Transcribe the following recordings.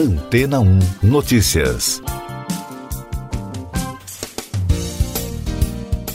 Antena 1 Notícias.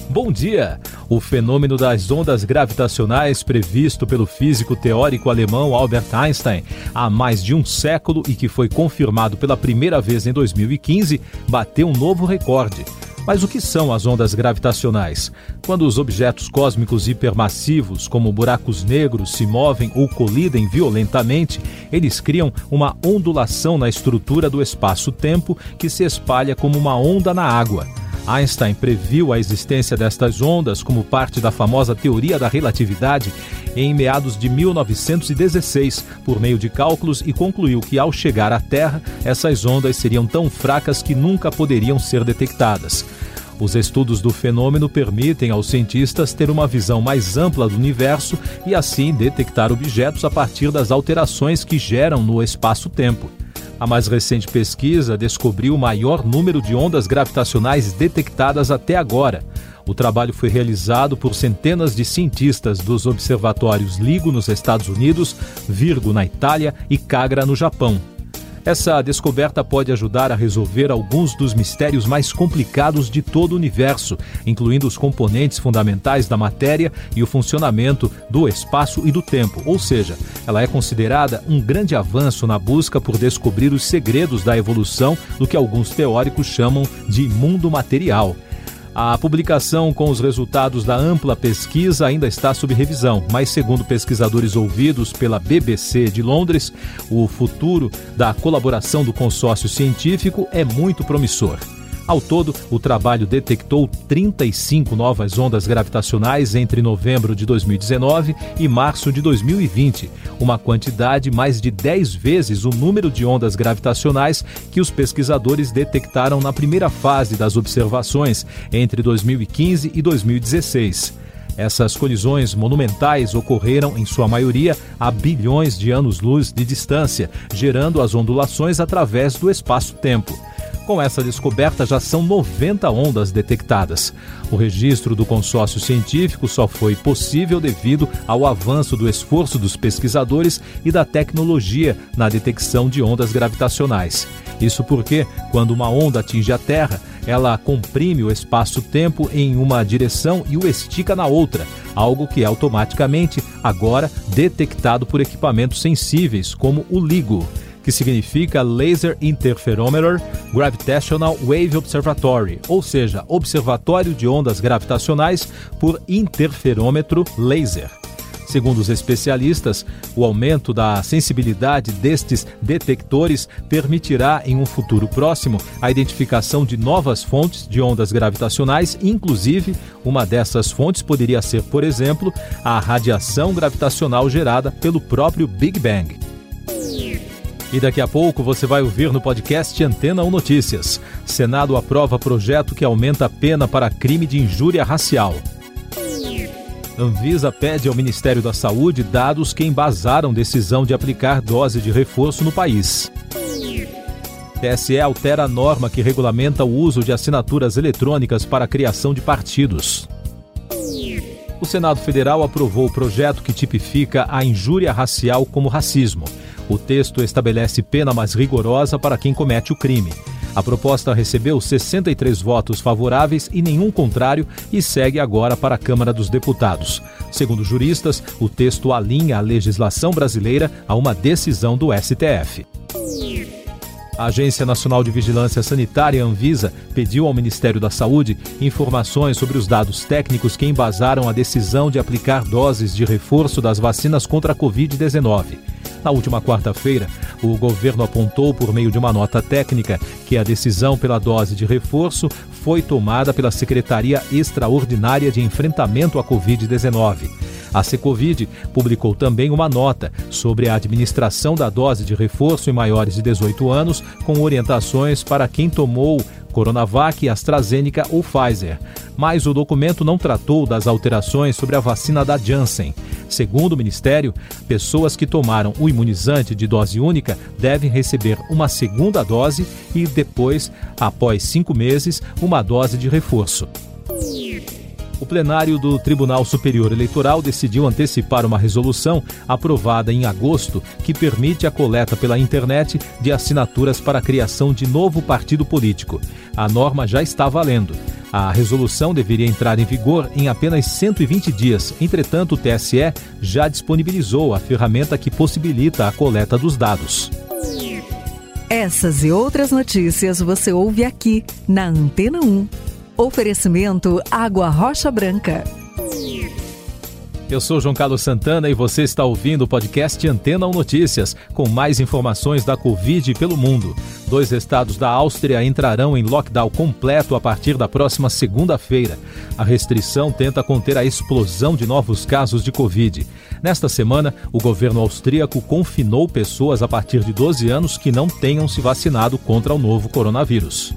Bom dia! O fenômeno das ondas gravitacionais, previsto pelo físico teórico alemão Albert Einstein há mais de um século e que foi confirmado pela primeira vez em 2015, bateu um novo recorde. Mas o que são as ondas gravitacionais? Quando os objetos cósmicos hipermassivos, como buracos negros, se movem ou colidem violentamente, eles criam uma ondulação na estrutura do espaço-tempo que se espalha como uma onda na água. Einstein previu a existência destas ondas como parte da famosa teoria da relatividade em meados de 1916, por meio de cálculos, e concluiu que, ao chegar à Terra, essas ondas seriam tão fracas que nunca poderiam ser detectadas. Os estudos do fenômeno permitem aos cientistas ter uma visão mais ampla do universo e, assim, detectar objetos a partir das alterações que geram no espaço-tempo. A mais recente pesquisa descobriu o maior número de ondas gravitacionais detectadas até agora. O trabalho foi realizado por centenas de cientistas dos observatórios LIGO nos Estados Unidos, Virgo na Itália e Cagra no Japão. Essa descoberta pode ajudar a resolver alguns dos mistérios mais complicados de todo o universo, incluindo os componentes fundamentais da matéria e o funcionamento do espaço e do tempo. Ou seja, ela é considerada um grande avanço na busca por descobrir os segredos da evolução do que alguns teóricos chamam de mundo material. A publicação com os resultados da ampla pesquisa ainda está sob revisão, mas, segundo pesquisadores ouvidos pela BBC de Londres, o futuro da colaboração do consórcio científico é muito promissor. Ao todo, o trabalho detectou 35 novas ondas gravitacionais entre novembro de 2019 e março de 2020, uma quantidade mais de 10 vezes o número de ondas gravitacionais que os pesquisadores detectaram na primeira fase das observações entre 2015 e 2016. Essas colisões monumentais ocorreram, em sua maioria, a bilhões de anos-luz de distância, gerando as ondulações através do espaço-tempo. Com essa descoberta, já são 90 ondas detectadas. O registro do consórcio científico só foi possível devido ao avanço do esforço dos pesquisadores e da tecnologia na detecção de ondas gravitacionais. Isso porque, quando uma onda atinge a Terra, ela comprime o espaço-tempo em uma direção e o estica na outra, algo que é automaticamente, agora, detectado por equipamentos sensíveis, como o LIGO que significa Laser Interferometer Gravitational Wave Observatory, ou seja, Observatório de Ondas Gravitacionais por Interferômetro Laser. Segundo os especialistas, o aumento da sensibilidade destes detectores permitirá, em um futuro próximo, a identificação de novas fontes de ondas gravitacionais, inclusive uma dessas fontes poderia ser, por exemplo, a radiação gravitacional gerada pelo próprio Big Bang. E daqui a pouco você vai ouvir no podcast Antena 1 Notícias. Senado aprova projeto que aumenta a pena para crime de injúria racial. Anvisa pede ao Ministério da Saúde dados que embasaram decisão de aplicar dose de reforço no país. TSE altera a norma que regulamenta o uso de assinaturas eletrônicas para a criação de partidos. O Senado Federal aprovou o projeto que tipifica a injúria racial como racismo. O texto estabelece pena mais rigorosa para quem comete o crime. A proposta recebeu 63 votos favoráveis e nenhum contrário e segue agora para a Câmara dos Deputados. Segundo juristas, o texto alinha a legislação brasileira a uma decisão do STF. A Agência Nacional de Vigilância Sanitária, Anvisa, pediu ao Ministério da Saúde informações sobre os dados técnicos que embasaram a decisão de aplicar doses de reforço das vacinas contra a Covid-19. Na última quarta-feira, o governo apontou por meio de uma nota técnica que a decisão pela dose de reforço foi tomada pela Secretaria Extraordinária de Enfrentamento à Covid-19. A Secovid publicou também uma nota sobre a administração da dose de reforço em maiores de 18 anos, com orientações para quem tomou Coronavac, AstraZeneca ou Pfizer. Mas o documento não tratou das alterações sobre a vacina da Janssen. Segundo o Ministério, pessoas que tomaram o imunizante de dose única devem receber uma segunda dose e depois, após cinco meses, uma dose de reforço. O plenário do Tribunal Superior Eleitoral decidiu antecipar uma resolução aprovada em agosto que permite a coleta pela internet de assinaturas para a criação de novo partido político. A norma já está valendo. A resolução deveria entrar em vigor em apenas 120 dias. Entretanto, o TSE já disponibilizou a ferramenta que possibilita a coleta dos dados. Essas e outras notícias você ouve aqui na Antena 1. Oferecimento Água Rocha Branca. Eu sou João Carlos Santana e você está ouvindo o podcast Antena 1 Notícias, com mais informações da Covid pelo mundo. Dois estados da Áustria entrarão em lockdown completo a partir da próxima segunda-feira. A restrição tenta conter a explosão de novos casos de Covid. Nesta semana, o governo austríaco confinou pessoas a partir de 12 anos que não tenham se vacinado contra o novo coronavírus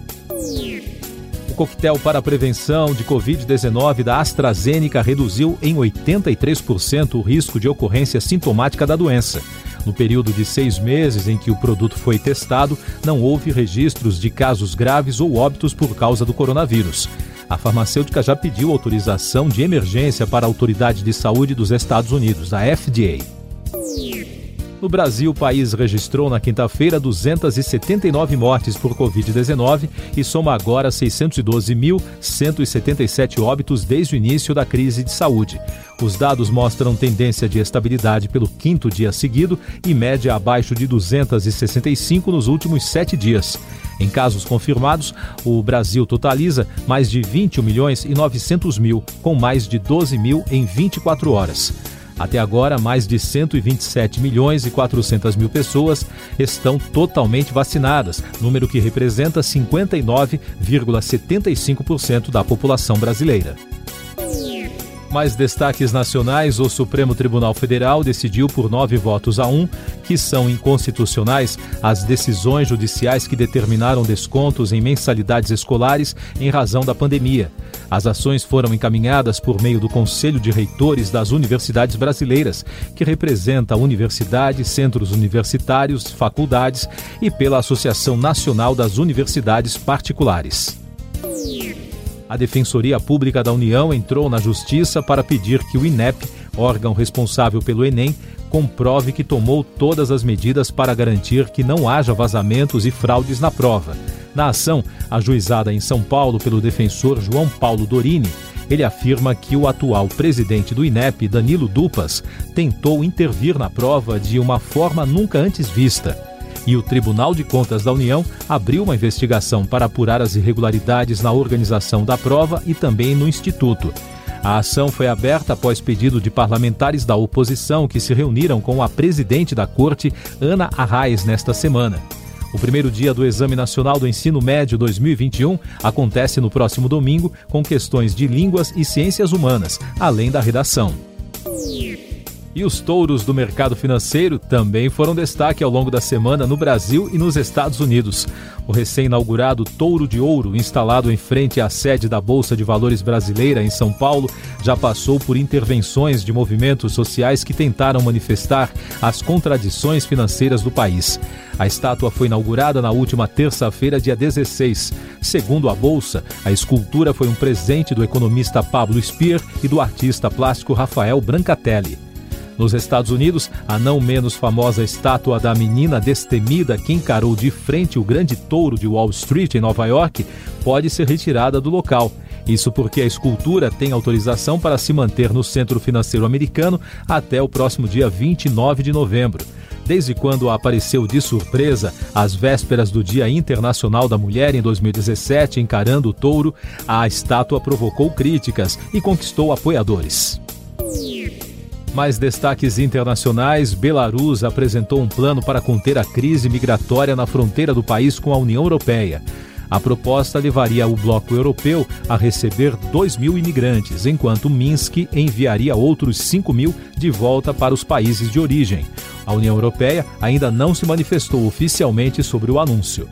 coquetel para a prevenção de Covid-19 da AstraZeneca reduziu em 83% o risco de ocorrência sintomática da doença. No período de seis meses em que o produto foi testado, não houve registros de casos graves ou óbitos por causa do coronavírus. A farmacêutica já pediu autorização de emergência para a Autoridade de Saúde dos Estados Unidos, a FDA. No Brasil, o país registrou na quinta-feira 279 mortes por Covid-19 e soma agora 612.177 óbitos desde o início da crise de saúde. Os dados mostram tendência de estabilidade pelo quinto dia seguido e média abaixo de 265 nos últimos sete dias. Em casos confirmados, o Brasil totaliza mais de 21 milhões e 900 mil, com mais de 12 mil em 24 horas. Até agora, mais de 127 milhões e 400 mil pessoas estão totalmente vacinadas, número que representa 59,75% da população brasileira. Mais destaques nacionais: o Supremo Tribunal Federal decidiu por nove votos a um que são inconstitucionais as decisões judiciais que determinaram descontos em mensalidades escolares em razão da pandemia. As ações foram encaminhadas por meio do Conselho de Reitores das Universidades Brasileiras, que representa universidades, centros universitários, faculdades e pela Associação Nacional das Universidades Particulares. A Defensoria Pública da União entrou na Justiça para pedir que o INEP, órgão responsável pelo Enem, comprove que tomou todas as medidas para garantir que não haja vazamentos e fraudes na prova. Na ação, ajuizada em São Paulo pelo defensor João Paulo Dorini, ele afirma que o atual presidente do INEP, Danilo Dupas, tentou intervir na prova de uma forma nunca antes vista e o Tribunal de Contas da União abriu uma investigação para apurar as irregularidades na organização da prova e também no Instituto. A ação foi aberta após pedido de parlamentares da oposição que se reuniram com a presidente da corte, Ana Arraes, nesta semana. O primeiro dia do Exame Nacional do Ensino Médio 2021 acontece no próximo domingo com questões de línguas e ciências humanas, além da redação. E os touros do mercado financeiro também foram destaque ao longo da semana no Brasil e nos Estados Unidos. O recém-inaugurado Touro de Ouro, instalado em frente à sede da Bolsa de Valores brasileira em São Paulo, já passou por intervenções de movimentos sociais que tentaram manifestar as contradições financeiras do país. A estátua foi inaugurada na última terça-feira, dia 16. Segundo a Bolsa, a escultura foi um presente do economista Pablo Speer e do artista plástico Rafael Brancatelli. Nos Estados Unidos, a não menos famosa estátua da menina destemida que encarou de frente o grande touro de Wall Street, em Nova York, pode ser retirada do local. Isso porque a escultura tem autorização para se manter no Centro Financeiro Americano até o próximo dia 29 de novembro. Desde quando apareceu de surpresa, às vésperas do Dia Internacional da Mulher em 2017, encarando o touro, a estátua provocou críticas e conquistou apoiadores. Mais destaques internacionais: Belarus apresentou um plano para conter a crise migratória na fronteira do país com a União Europeia. A proposta levaria o bloco europeu a receber 2 mil imigrantes, enquanto Minsk enviaria outros 5 mil de volta para os países de origem. A União Europeia ainda não se manifestou oficialmente sobre o anúncio.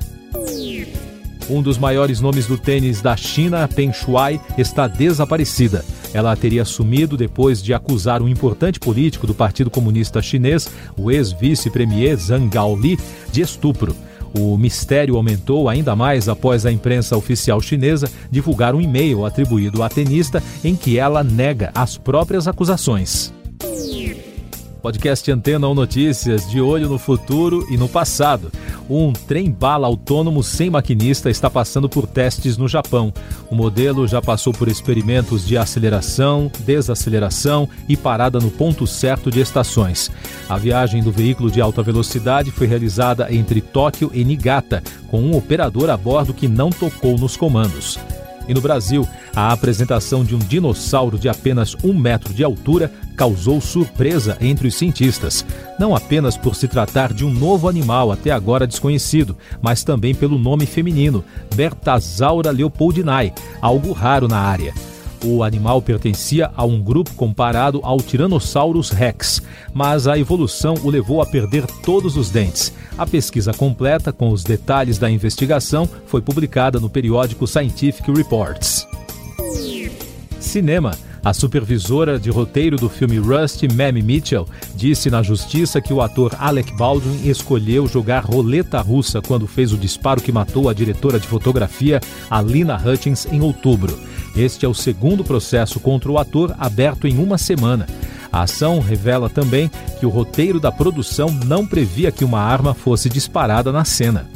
Um dos maiores nomes do tênis da China, Peng Shuai, está desaparecida. Ela teria sumido depois de acusar um importante político do Partido Comunista Chinês, o ex-vice-premier Zhang Gaoli, de estupro. O mistério aumentou ainda mais após a imprensa oficial chinesa divulgar um e-mail atribuído à tenista em que ela nega as próprias acusações. Podcast Antena ou Notícias, de olho no futuro e no passado. Um trem-bala autônomo sem maquinista está passando por testes no Japão. O modelo já passou por experimentos de aceleração, desaceleração e parada no ponto certo de estações. A viagem do veículo de alta velocidade foi realizada entre Tóquio e Niigata, com um operador a bordo que não tocou nos comandos. E no Brasil, a apresentação de um dinossauro de apenas um metro de altura causou surpresa entre os cientistas, não apenas por se tratar de um novo animal até agora desconhecido, mas também pelo nome feminino, Bertasaura leopoldinae, algo raro na área. O animal pertencia a um grupo comparado ao Tyrannosaurus rex, mas a evolução o levou a perder todos os dentes. A pesquisa completa, com os detalhes da investigação, foi publicada no periódico Scientific Reports. Cinema. A supervisora de roteiro do filme Rust, Mamie Mitchell, disse na justiça que o ator Alec Baldwin escolheu jogar roleta russa quando fez o disparo que matou a diretora de fotografia, Alina Hutchins, em outubro. Este é o segundo processo contra o ator aberto em uma semana. A ação revela também que o roteiro da produção não previa que uma arma fosse disparada na cena.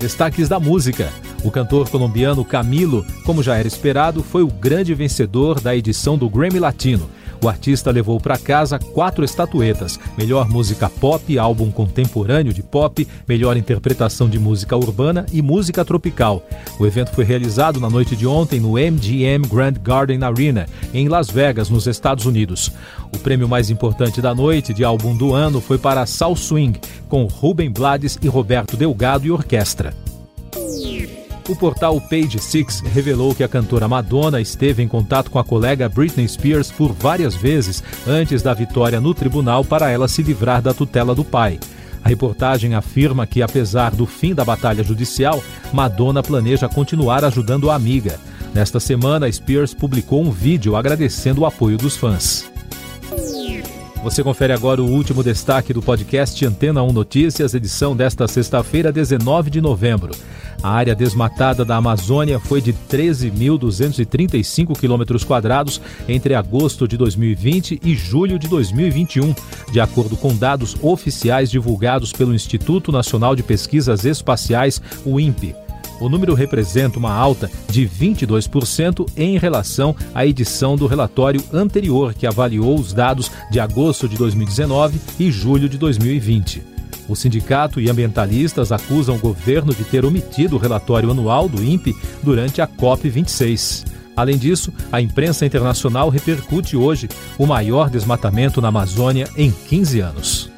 Destaques da música. O cantor colombiano Camilo, como já era esperado, foi o grande vencedor da edição do Grammy Latino o artista levou para casa quatro estatuetas: melhor música pop, álbum contemporâneo de pop, melhor interpretação de música urbana e música tropical. O evento foi realizado na noite de ontem no MGM Grand Garden Arena, em Las Vegas, nos Estados Unidos. O prêmio mais importante da noite de álbum do ano foi para Soul Swing, com Ruben Blades e Roberto Delgado e orquestra. O portal Page Six revelou que a cantora Madonna esteve em contato com a colega Britney Spears por várias vezes antes da vitória no tribunal para ela se livrar da tutela do pai. A reportagem afirma que, apesar do fim da batalha judicial, Madonna planeja continuar ajudando a amiga. Nesta semana, Spears publicou um vídeo agradecendo o apoio dos fãs. Você confere agora o último destaque do podcast Antena 1 Notícias, edição desta sexta-feira, 19 de novembro. A área desmatada da Amazônia foi de 13.235 quilômetros quadrados entre agosto de 2020 e julho de 2021, de acordo com dados oficiais divulgados pelo Instituto Nacional de Pesquisas Espaciais, o INPE. O número representa uma alta de 22% em relação à edição do relatório anterior, que avaliou os dados de agosto de 2019 e julho de 2020. O sindicato e ambientalistas acusam o governo de ter omitido o relatório anual do INPE durante a COP26. Além disso, a imprensa internacional repercute hoje o maior desmatamento na Amazônia em 15 anos.